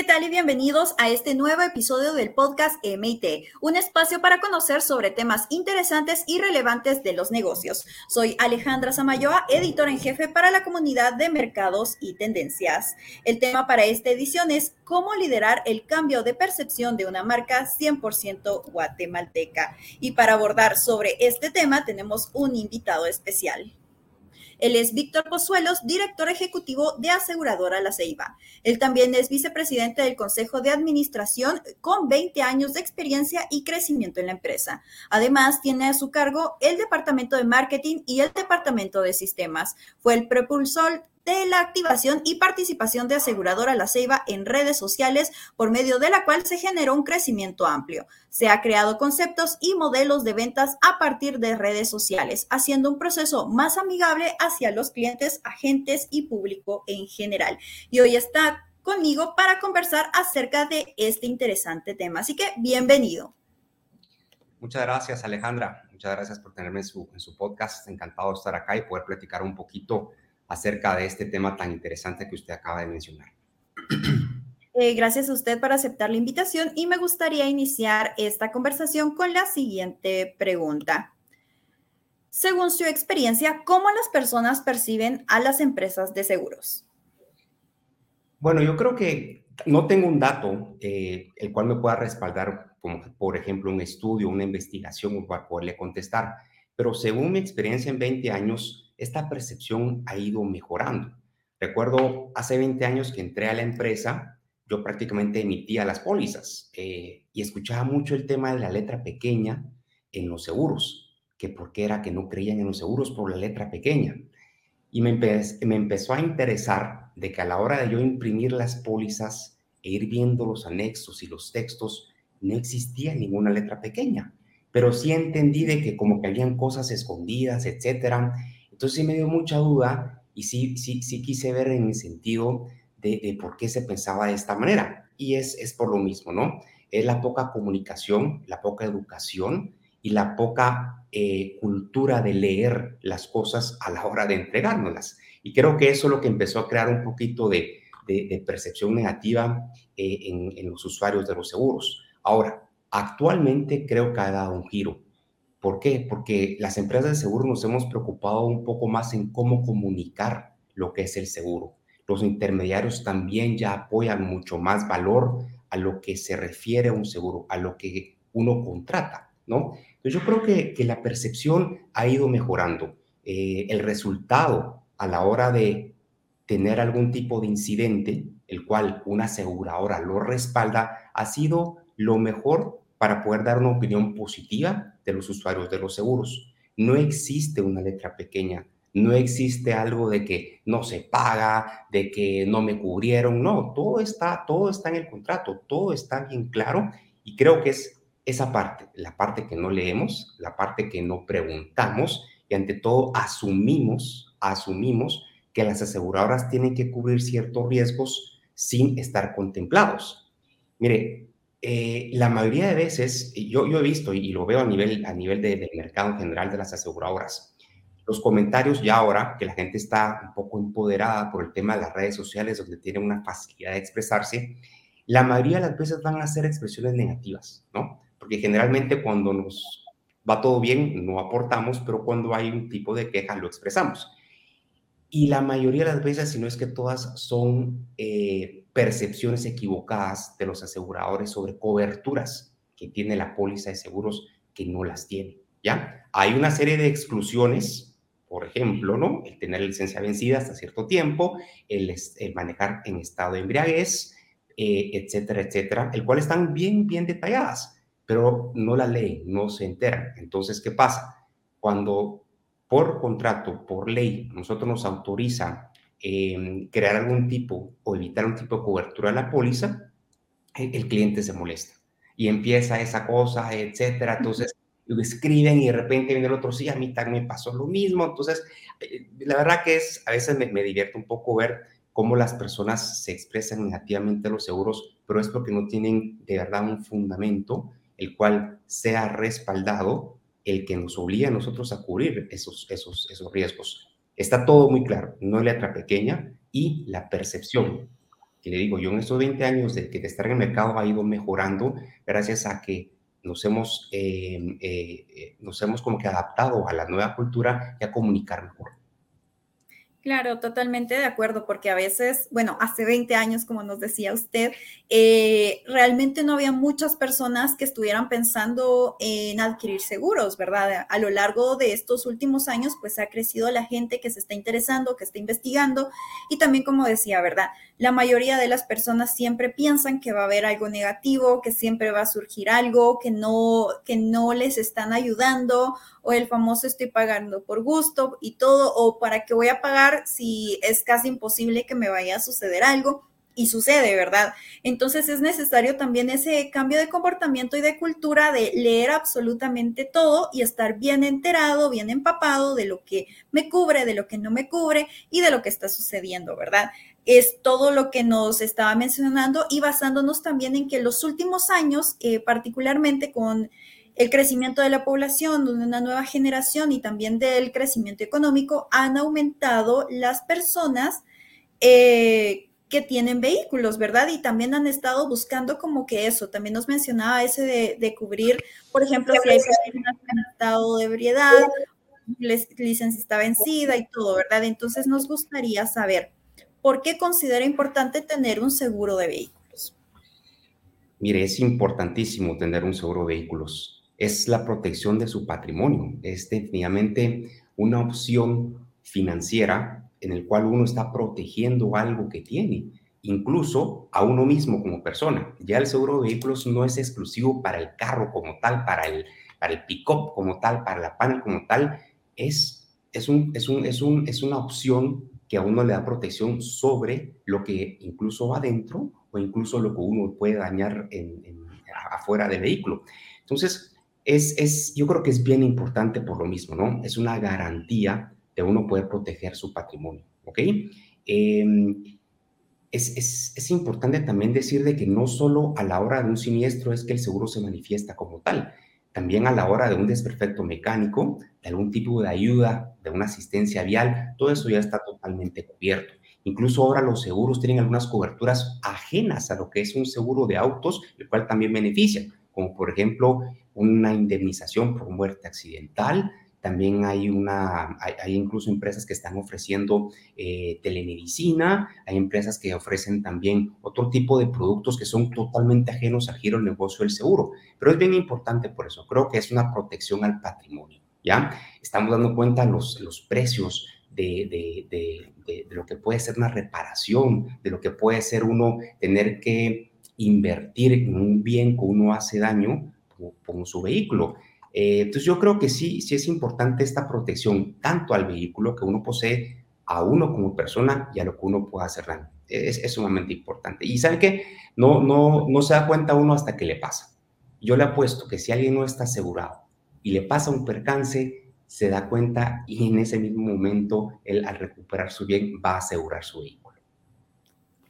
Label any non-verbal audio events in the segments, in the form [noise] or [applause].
¿Qué tal y bienvenidos a este nuevo episodio del podcast MIT, un espacio para conocer sobre temas interesantes y relevantes de los negocios? Soy Alejandra Samayoa, editora en jefe para la comunidad de mercados y tendencias. El tema para esta edición es cómo liderar el cambio de percepción de una marca 100% guatemalteca. Y para abordar sobre este tema tenemos un invitado especial. Él es Víctor Pozuelos, director ejecutivo de Aseguradora La Ceiba. Él también es vicepresidente del Consejo de Administración con 20 años de experiencia y crecimiento en la empresa. Además, tiene a su cargo el Departamento de Marketing y el Departamento de Sistemas. Fue el propulsor de la activación y participación de aseguradora La Ceiba en redes sociales, por medio de la cual se generó un crecimiento amplio. Se ha creado conceptos y modelos de ventas a partir de redes sociales, haciendo un proceso más amigable hacia los clientes, agentes y público en general. Y hoy está conmigo para conversar acerca de este interesante tema. Así que bienvenido. Muchas gracias, Alejandra. Muchas gracias por tenerme en su, podcast. Encantado de estar acá y poder platicar un poquito acerca de este tema tan interesante que usted acaba de mencionar. Eh, gracias a usted por aceptar la invitación y me gustaría iniciar esta conversación con la siguiente pregunta. Según su experiencia, ¿cómo las personas perciben a las empresas de seguros? Bueno, yo creo que no tengo un dato eh, el cual me pueda respaldar, como por ejemplo un estudio, una investigación para poderle contestar, pero según mi experiencia en 20 años, esta percepción ha ido mejorando. Recuerdo hace 20 años que entré a la empresa, yo prácticamente emitía las pólizas eh, y escuchaba mucho el tema de la letra pequeña en los seguros, que por qué era que no creían en los seguros por la letra pequeña. Y me, me empezó a interesar de que a la hora de yo imprimir las pólizas e ir viendo los anexos y los textos, no existía ninguna letra pequeña. Pero sí entendí de que como que habían cosas escondidas, etcétera, entonces sí me dio mucha duda y sí, sí, sí quise ver en el sentido de, por qué se pensaba de esta manera. Y es, es por lo mismo, ¿no? Es la poca comunicación, la poca educación y la poca eh, cultura de leer las cosas a la hora de entregárnoslas. Y creo que eso es lo que empezó a crear un poquito de, de, percepción negativa eh, en los usuarios de los seguros. Ahora, actualmente creo que ha dado un giro ¿Por qué? Porque las empresas de seguro nos hemos preocupado un poco más en cómo comunicar lo que es el seguro. Los intermediarios también ya apoyan mucho más valor a lo que se refiere a un seguro, a lo que uno contrata, ¿no? Entonces yo creo que, que la percepción ha ido mejorando. Eh, el resultado a la hora de tener algún tipo de incidente, el cual una aseguradora lo respalda, ha sido lo mejor para poder dar una opinión positiva de los usuarios de los seguros. No existe una letra pequeña, no existe algo de que no se paga, de que no me cubrieron, no, todo está, todo está en el contrato, todo está bien claro y creo que es esa parte, la parte que no leemos, la parte que no preguntamos y ante todo asumimos, asumimos que las aseguradoras tienen que cubrir ciertos riesgos sin estar contemplados. Mire, eh, la mayoría de veces, yo, he visto y lo veo a nivel, a nivel de, del mercado en general de las aseguradoras, los comentarios ya ahora que la gente está un poco empoderada por el tema de las redes sociales, donde tiene una facilidad de expresarse, la mayoría de las veces van a ser expresiones negativas, ¿no? Porque generalmente cuando nos va todo bien, no aportamos, pero cuando hay un tipo de queja, lo expresamos. Y la mayoría de las veces, si no es que todas, son eh, percepciones equivocadas de los aseguradores sobre coberturas que tiene la póliza de seguros que no las tiene, ¿ya? Hay una serie de exclusiones, por ejemplo, ¿no? El tener licencia vencida hasta cierto tiempo, el, manejar en estado de embriaguez, eh, etcétera, etcétera, el cual están bien, bien detalladas, pero no la ley, no se enteran. Entonces, ¿qué pasa? Cuando por contrato, por ley, nosotros nos autoriza Em, crear algún tipo o evitar un tipo de cobertura a la póliza, el, cliente se molesta y empieza esa cosa, etcétera. Entonces, escriben y de repente viene el otro, sí, a mí también me pasó lo mismo. Entonces, eh, la verdad que es, a veces me, me divierte un poco ver cómo las personas se expresan negativamente a los seguros, pero es porque no tienen de verdad un fundamento el cual sea respaldado el que nos obliga a nosotros a cubrir esos, esos, esos riesgos. Está todo muy claro, no letra pequeña y la percepción Y le digo, yo en estos 20 años de, de estar en el mercado ha ido mejorando gracias a que nos hemos, eh, eh, nos hemos como que adaptado a la nueva cultura y a comunicar mejor. Claro, totalmente de acuerdo, porque a veces, bueno, hace 20 años, como nos decía usted, eh, realmente no había muchas personas que estuvieran pensando en adquirir seguros, ¿verdad? A lo largo de estos últimos años, pues ha crecido la gente que se está interesando, que está investigando, y también, como decía, ¿verdad? La mayoría de las personas siempre piensan que va a haber algo negativo, que siempre va a surgir algo, que no, que no les están ayudando o el famoso estoy pagando por gusto y todo, o para qué voy a pagar si es casi imposible que me vaya a suceder algo. Y sucede, ¿verdad? Entonces es necesario también ese cambio de comportamiento y de cultura de leer absolutamente todo y estar bien enterado, bien empapado de lo que me cubre, de lo que no me cubre y de lo que está sucediendo, ¿verdad? Es todo lo que nos estaba mencionando y basándonos también en que los últimos años, eh, particularmente con el crecimiento de la población, de una nueva generación y también del crecimiento económico, han aumentado las personas eh, que tienen vehículos, ¿verdad? Y también han estado buscando como que eso, también nos mencionaba ese de, cubrir, por ejemplo, si hay personas han estado de ebriedad, licencia está vencida y todo, ¿verdad? Entonces nos gustaría saber, ¿por qué considera importante tener un seguro de vehículos? Mire, es importantísimo tener un seguro de vehículos es la protección de su patrimonio. Es definitivamente una opción financiera en el cual uno está protegiendo algo que tiene, incluso a uno mismo como persona. Ya el seguro de vehículos no es exclusivo para el carro como tal, para el, para el pick-up como tal, para la panel como tal. Es, es, un, es, un, es, un, es una opción que a uno le da protección sobre lo que incluso va dentro o incluso lo que uno puede dañar en, afuera del vehículo. Entonces, es, yo creo que es bien importante por lo mismo, ¿no? Es una garantía de uno poder proteger su patrimonio, ¿ok? Em, es, es, importante también decir de que no solo a la hora de un siniestro es que el seguro se manifiesta como tal, también a la hora de un desperfecto mecánico, de algún tipo de ayuda, de una asistencia vial, todo eso ya está totalmente cubierto. Incluso ahora los seguros tienen algunas coberturas ajenas a lo que es un seguro de autos, el cual también beneficia, como por ejemplo una indemnización por muerte accidental. También hay, una, hay, incluso empresas que están ofreciendo eh, telemedicina, hay empresas que ofrecen también otro tipo de productos que son totalmente ajenos al giro del negocio del seguro. Pero es bien importante por eso, creo que es una protección al patrimonio, ¿ya? Estamos dando cuenta los, los precios de, de, de, lo que puede ser una reparación, de lo que puede ser uno tener que invertir en un bien que uno hace daño con, su vehículo. Eh, entonces yo creo que sí, sí es importante esta protección tanto al vehículo que uno posee, a uno como persona y a lo que uno pueda hacer. Es, sumamente importante. Y ¿sabe qué? No, no, no se da cuenta uno hasta que le pasa. Yo le apuesto que si alguien no está asegurado y le pasa un percance, se da cuenta y en ese mismo momento él al recuperar su bien va a asegurar su vehículo.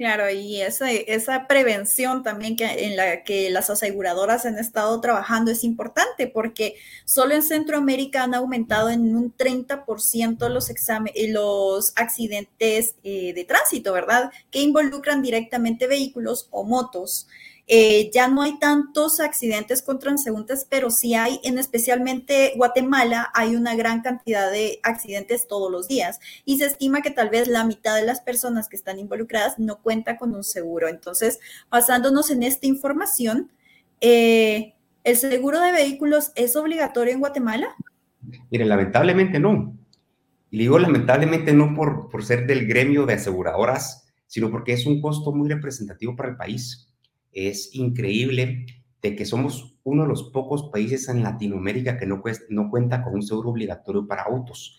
Claro, y esa, esa prevención también que, en la que las aseguradoras han estado trabajando es importante porque solo en Centroamérica han aumentado en un 30% los, los accidentes eh, de tránsito, ¿verdad? Que involucran directamente vehículos o motos. Eh, ya no hay tantos accidentes con transeúntes, pero sí hay, en especialmente Guatemala, hay una gran cantidad de accidentes todos los días y se estima que tal vez la mitad de las personas que están involucradas no cuenta con un seguro. Entonces, basándonos en esta información, eh, ¿el seguro de vehículos es obligatorio en Guatemala? Mire, lamentablemente no. Y digo lamentablemente no por, por ser del gremio de aseguradoras, sino porque es un costo muy representativo para el país es increíble de que somos uno de los pocos países en Latinoamérica que no, cuenta con un seguro obligatorio para autos.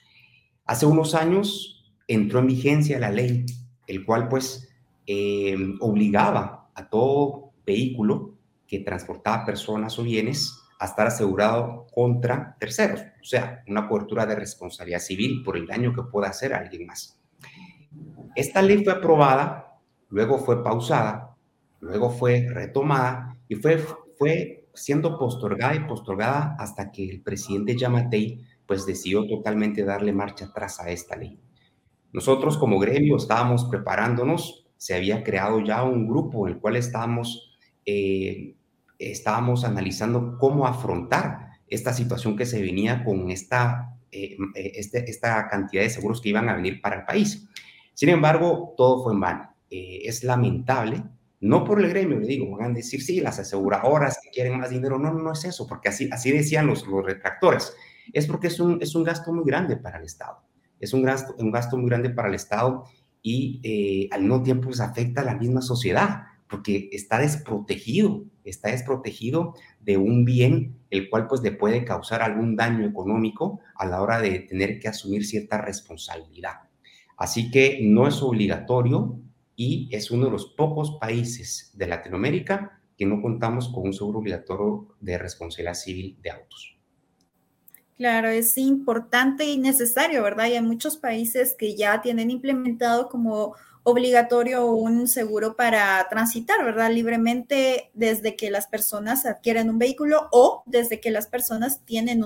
Hace unos años entró en vigencia la ley, el cual pues eh, obligaba a todo vehículo que transportaba personas o bienes a estar asegurado contra terceros, o sea, una cobertura de responsabilidad civil por el daño que pueda hacer alguien más. Esta ley fue aprobada, luego fue pausada luego fue retomada y fue, fue siendo postergada y postergada hasta que el presidente Yamatei pues decidió totalmente darle marcha atrás a esta ley. Nosotros como gremio estábamos preparándonos se había creado ya un grupo en el cual estábamos, eh, estábamos analizando cómo afrontar esta situación que se venía con esta, eh, este, esta cantidad de seguros que iban a venir para el país. Sin embargo, todo fue en vano. es lamentable no por el gremio, le digo, van a decir, sí, las aseguradoras que quieren más dinero. No, no es eso, porque así, así decían los, los retractores. Es porque es un, es un gasto muy grande para el Estado. Es un gasto, un gasto muy grande para el Estado y eh, al mismo tiempo pues, afecta a la misma sociedad, porque está desprotegido, está desprotegido de un bien el cual pues le puede causar algún daño económico a la hora de tener que asumir cierta responsabilidad. Así que no es obligatorio, y es uno de los pocos países de Latinoamérica que no contamos con un seguro obligatorio de responsabilidad civil de autos. Claro, es importante y necesario, ¿verdad? Y hay muchos países que ya tienen implementado como obligatorio un seguro para transitar, ¿verdad? Libremente desde que las personas adquieren un vehículo o desde que las personas tienen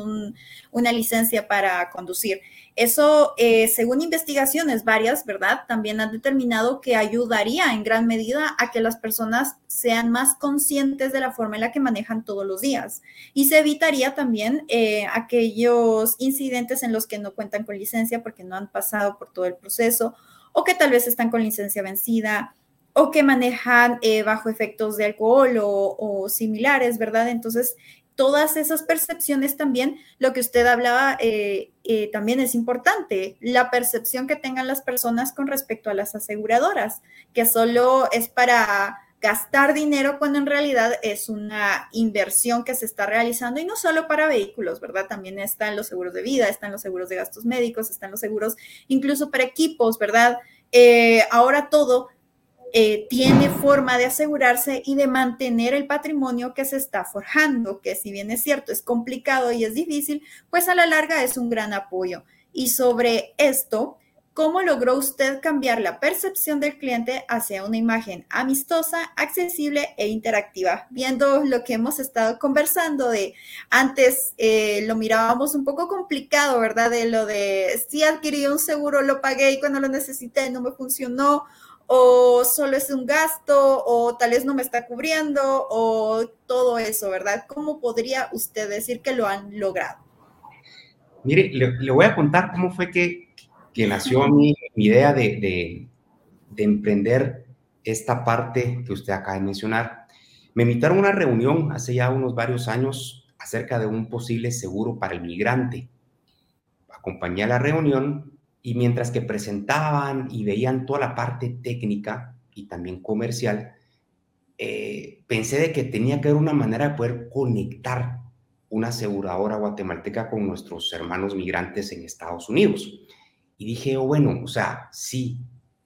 una licencia para conducir. Eso, eh, según investigaciones varias, ¿verdad? También han determinado que ayudaría en gran medida a que las personas sean más conscientes de la forma en la que manejan todos los días. Y se evitaría también eh, aquellos incidentes en los que no cuentan con licencia porque no han pasado por todo el proceso o que tal vez están con licencia vencida o que manejan eh, bajo efectos de alcohol o, similares, ¿verdad? Entonces, todas esas percepciones también, lo que usted hablaba eh, eh, también es importante, la percepción que tengan las personas con respecto a las aseguradoras, que solo es para gastar dinero cuando en realidad es una inversión que se está realizando y no solo para vehículos, ¿verdad? También están los seguros de vida, están los seguros de gastos médicos, están los seguros incluso para equipos, ¿verdad? Eh, ahora todo eh, tiene forma de asegurarse y de mantener el patrimonio que se está forjando, que si bien es cierto, es complicado y es difícil, pues a la larga es un gran apoyo. Y sobre esto, ¿Cómo logró usted cambiar la percepción del cliente hacia una imagen amistosa, accesible e interactiva? Viendo lo que hemos estado conversando de antes eh, lo mirábamos un poco complicado, ¿verdad? De lo de si adquirí un seguro, lo pagué y cuando lo necesité no me funcionó, o solo es un gasto, o tal vez no me está cubriendo, o todo eso, ¿verdad? ¿Cómo podría usted decir que lo han logrado? Mire, le voy a contar cómo fue que que nació mi, mi idea de, de, emprender esta parte que usted acaba de mencionar. Me invitaron a una reunión hace ya unos varios años acerca de un posible seguro para el migrante. Acompañé a la reunión y mientras que presentaban y veían toda la parte técnica y también comercial, eh, pensé de que tenía que haber una manera de poder conectar una aseguradora guatemalteca con nuestros hermanos migrantes en Estados Unidos. Y dije, oh, bueno, o sea, sí,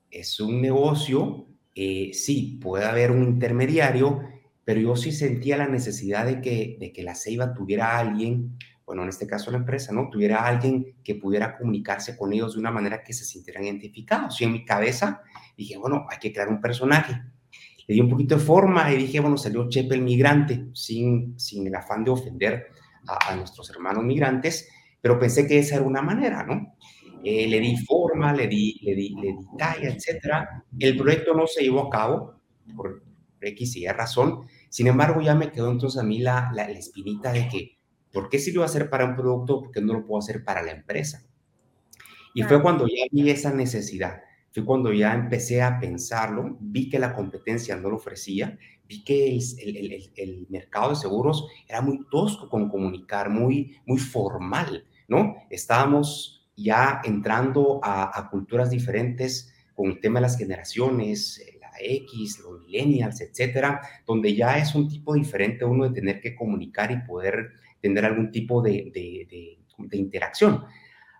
es un negocio, eh, sí, puede haber un intermediario, pero yo sí sentía la necesidad de que, de que la Ceiba tuviera alguien, bueno, en este caso la empresa, ¿no? Tuviera alguien que pudiera comunicarse con ellos de una manera que se sintieran identificados. Y en mi cabeza dije, bueno, hay que crear un personaje. Le di un poquito de forma y dije, bueno, salió Chepe el migrante, sin, sin el afán de ofender a, a nuestros hermanos migrantes, pero pensé que esa era una manera, ¿no? Eh, le di forma, le di, le di, le di talla, etc. El proyecto no se llevó a cabo por X y Y razón. Sin embargo, ya me quedó entonces a mí la, la, espinita de que, ¿por qué si lo voy a hacer para un producto? ¿Por qué no lo puedo hacer para la empresa? Y fue cuando ya vi esa necesidad. Fue cuando ya empecé a pensarlo, vi que la competencia no lo ofrecía, vi que el, el, el, mercado de seguros era muy tosco con comunicar, muy, muy formal, ¿no? Estábamos ya entrando a, culturas diferentes con el tema de las generaciones, eh, la X, los millennials, etcétera, donde ya es un tipo diferente uno de tener que comunicar y poder tener algún tipo de, de, interacción.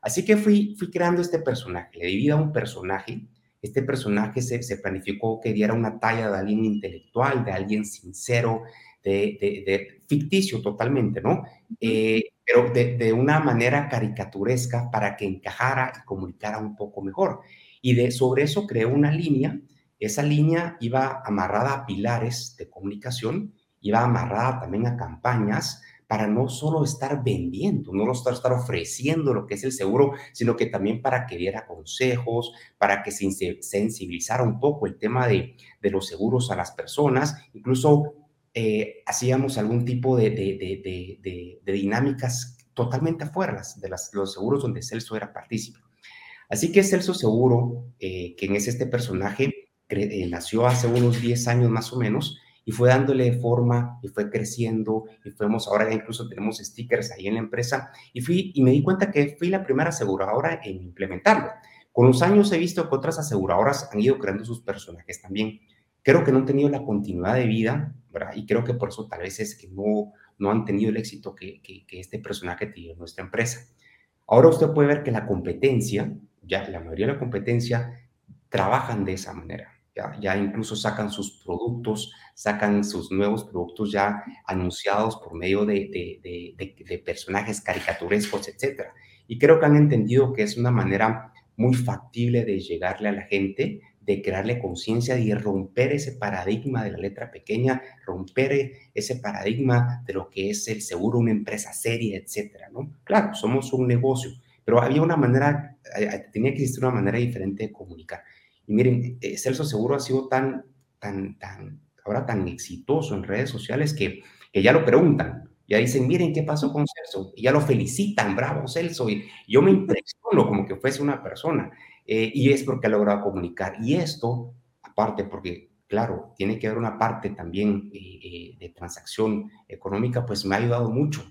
Así que fui, fui creando este personaje, le di vida a un personaje. Este personaje se, se planificó que diera una talla de alguien intelectual, de alguien sincero, de, ficticio totalmente, ¿no? Eh, pero de, una manera caricaturesca para que encajara y comunicara un poco mejor. Y de, sobre eso creé una línea. Esa línea iba amarrada a pilares de comunicación, iba amarrada también a campañas para no solo estar vendiendo, no solo estar ofreciendo lo que es el seguro, sino que también para que diera consejos, para que se sensibilizara un poco el tema de, de los seguros a las personas, incluso eh, hacíamos algún tipo de, de, de, dinámicas totalmente afuera de las, los seguros donde Celso era partícipe. Así que Celso Seguro, eh, quien es este personaje, eh, nació hace unos 10 años más o menos, y fue dándole forma y fue creciendo y fuimos, ahora incluso tenemos stickers ahí en la empresa y fui y me di cuenta que fui la primera aseguradora en implementarlo. Con los años he visto que otras aseguradoras han ido creando sus personajes también. Creo que no han tenido la continuidad de vida, ¿verdad? Y creo que por eso tal vez es que no, no han tenido el éxito que, que, que este personaje tiene en nuestra empresa. Ahora usted puede ver que la competencia, ya la mayoría de la competencia, trabajan de esa manera ya, incluso sacan sus productos, sacan sus nuevos productos ya anunciados por medio de, de, personajes caricaturescos, etc. Y creo que han entendido que es una manera muy factible de llegarle a la gente, de crearle conciencia y romper ese paradigma de la letra pequeña, romper ese paradigma de lo que es el seguro, una empresa seria, etcétera, ¿no? Claro, somos un negocio, pero había una manera, eh, eh, tenía que existir una manera diferente de comunicar. Y miren, eh, Celso Seguro ha sido tan, tan, tan, ahora tan exitoso en redes sociales que, que ya lo preguntan. Ya dicen, miren qué pasó con Celso. Y ya lo felicitan, bravo Celso. Y yo me impresiono como que fuese una persona. Eh, y es porque ha logrado comunicar. Y esto, aparte, porque, claro, tiene que haber una parte también eh, de transacción económica, pues me ha ayudado mucho.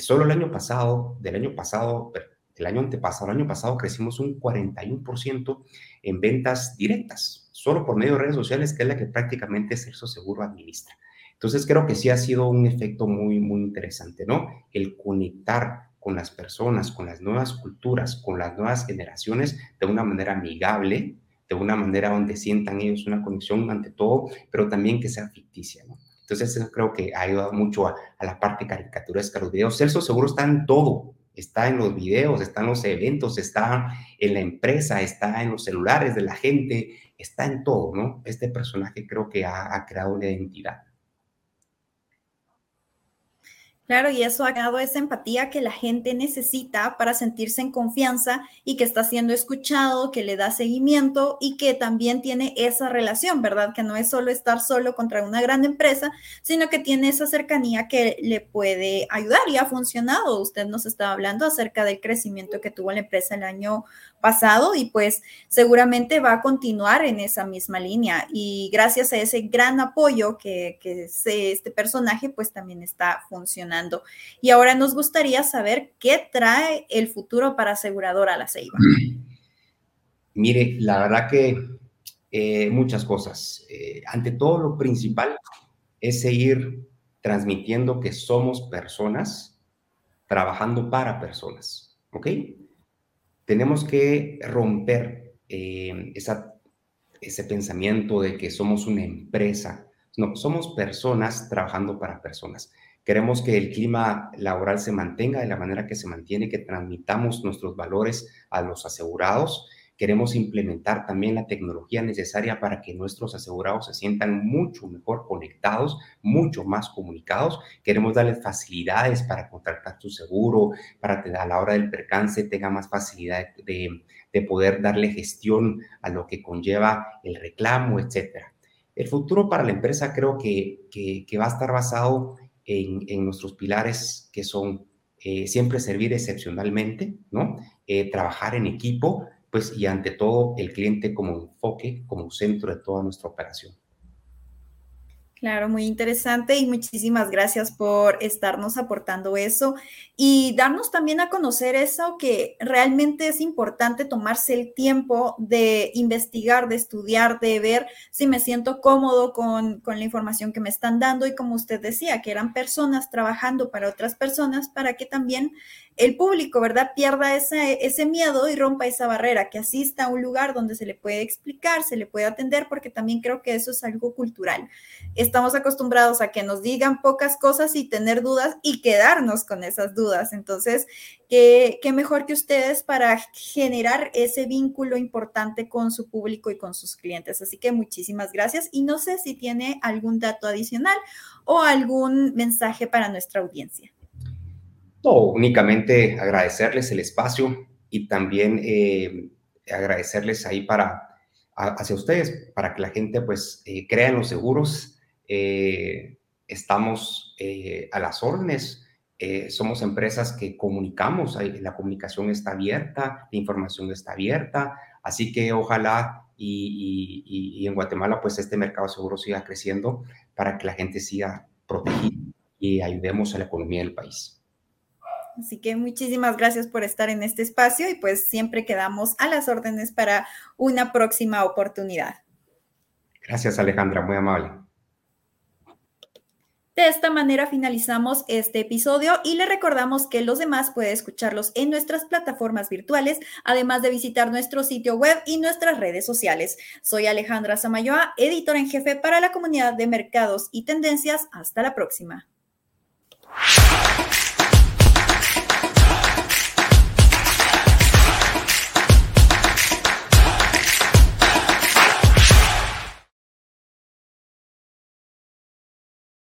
solo el año pasado, del año pasado, el año antepasado, el año pasado crecimos un 41% en ventas directas, solo por medio de redes sociales, que es la que prácticamente Celso Seguro administra. Entonces creo que sí ha sido un efecto muy, muy interesante, ¿no? El conectar con las personas, con las nuevas culturas, con las nuevas generaciones de una manera amigable, de una manera donde sientan ellos una conexión ante todo, pero también que sea ficticia, ¿no? Entonces eso creo que ha ayudado mucho a, a la parte caricaturesca los videos. Celso Seguro está en todo, está en los videos, está en los eventos, está en la empresa, está en los celulares de la gente, está en todo, ¿no? Este personaje creo que ha, ha creado una identidad. Claro, y eso ha dado esa empatía que la gente necesita para sentirse en confianza y que está siendo escuchado, que le da seguimiento y que también tiene esa relación, ¿verdad? Que no es solo estar solo contra una gran empresa, sino que tiene esa cercanía que le puede ayudar y ha funcionado. Usted nos estaba hablando acerca del crecimiento que tuvo la empresa el año pasado y pues seguramente va a continuar en esa misma línea. Y gracias a ese gran apoyo que, que este personaje pues también está funcionando. Y ahora nos gustaría saber qué trae el futuro para aseguradora La Ceiba. [clears throat] Mire, la verdad que eh, muchas cosas. Eh, ante todo, lo principal es seguir transmitiendo que somos personas trabajando para personas, ¿ok? Tenemos que romper eh, ese pensamiento de que somos una empresa. No, somos personas trabajando para personas. Queremos que el clima laboral se mantenga de la manera que se mantiene, que transmitamos nuestros valores a los asegurados Queremos implementar también la tecnología necesaria para que nuestros asegurados se sientan mucho mejor conectados, mucho más comunicados. Queremos darles facilidades para contratar su seguro, para que a la hora del percance tenga más facilidad de, poder darle gestión a lo que conlleva el reclamo, etcétera. El futuro para la empresa creo que, que, va a estar basado en, nuestros pilares que son eh, siempre servir excepcionalmente, ¿no? Eh, trabajar en equipo, pues y ante todo el cliente como enfoque, como centro de toda nuestra operación. Claro, muy interesante y muchísimas gracias por estarnos aportando eso y darnos también a conocer eso que realmente es importante tomarse el tiempo de investigar, de estudiar, de ver si me siento cómodo con, con la información que me están dando y como usted decía, que eran personas trabajando para otras personas para que también el público, ¿verdad? Pierda ese, ese miedo y rompa esa barrera, que asista a un lugar donde se le puede explicar, se le puede atender, porque también creo que eso es algo cultural. Estamos acostumbrados a que nos digan pocas cosas y tener dudas y quedarnos con esas dudas. Entonces, ¿qué, qué mejor que ustedes para generar ese vínculo importante con su público y con sus clientes? Así que muchísimas gracias y no sé si tiene algún dato adicional o algún mensaje para nuestra audiencia. Únicamente agradecerles el espacio y también eh, agradecerles ahí para, hacia ustedes, para que la gente pues eh, crea en los seguros. Eh, estamos a las órdenes. somos empresas que comunicamos, la comunicación está abierta, la información está abierta, así que ojalá y, y en Guatemala pues este mercado seguro siga creciendo para que la gente siga protegida y ayudemos a la economía del país. Así que muchísimas gracias por estar en este espacio y pues siempre quedamos a las órdenes para una próxima oportunidad. Gracias Alejandra, muy amable. De esta manera finalizamos este episodio y le recordamos que los demás puede escucharlos en nuestras plataformas virtuales, además de visitar nuestro sitio web y nuestras redes sociales. Soy Alejandra Samayoa, editora en jefe para la comunidad de mercados y tendencias. Hasta la próxima.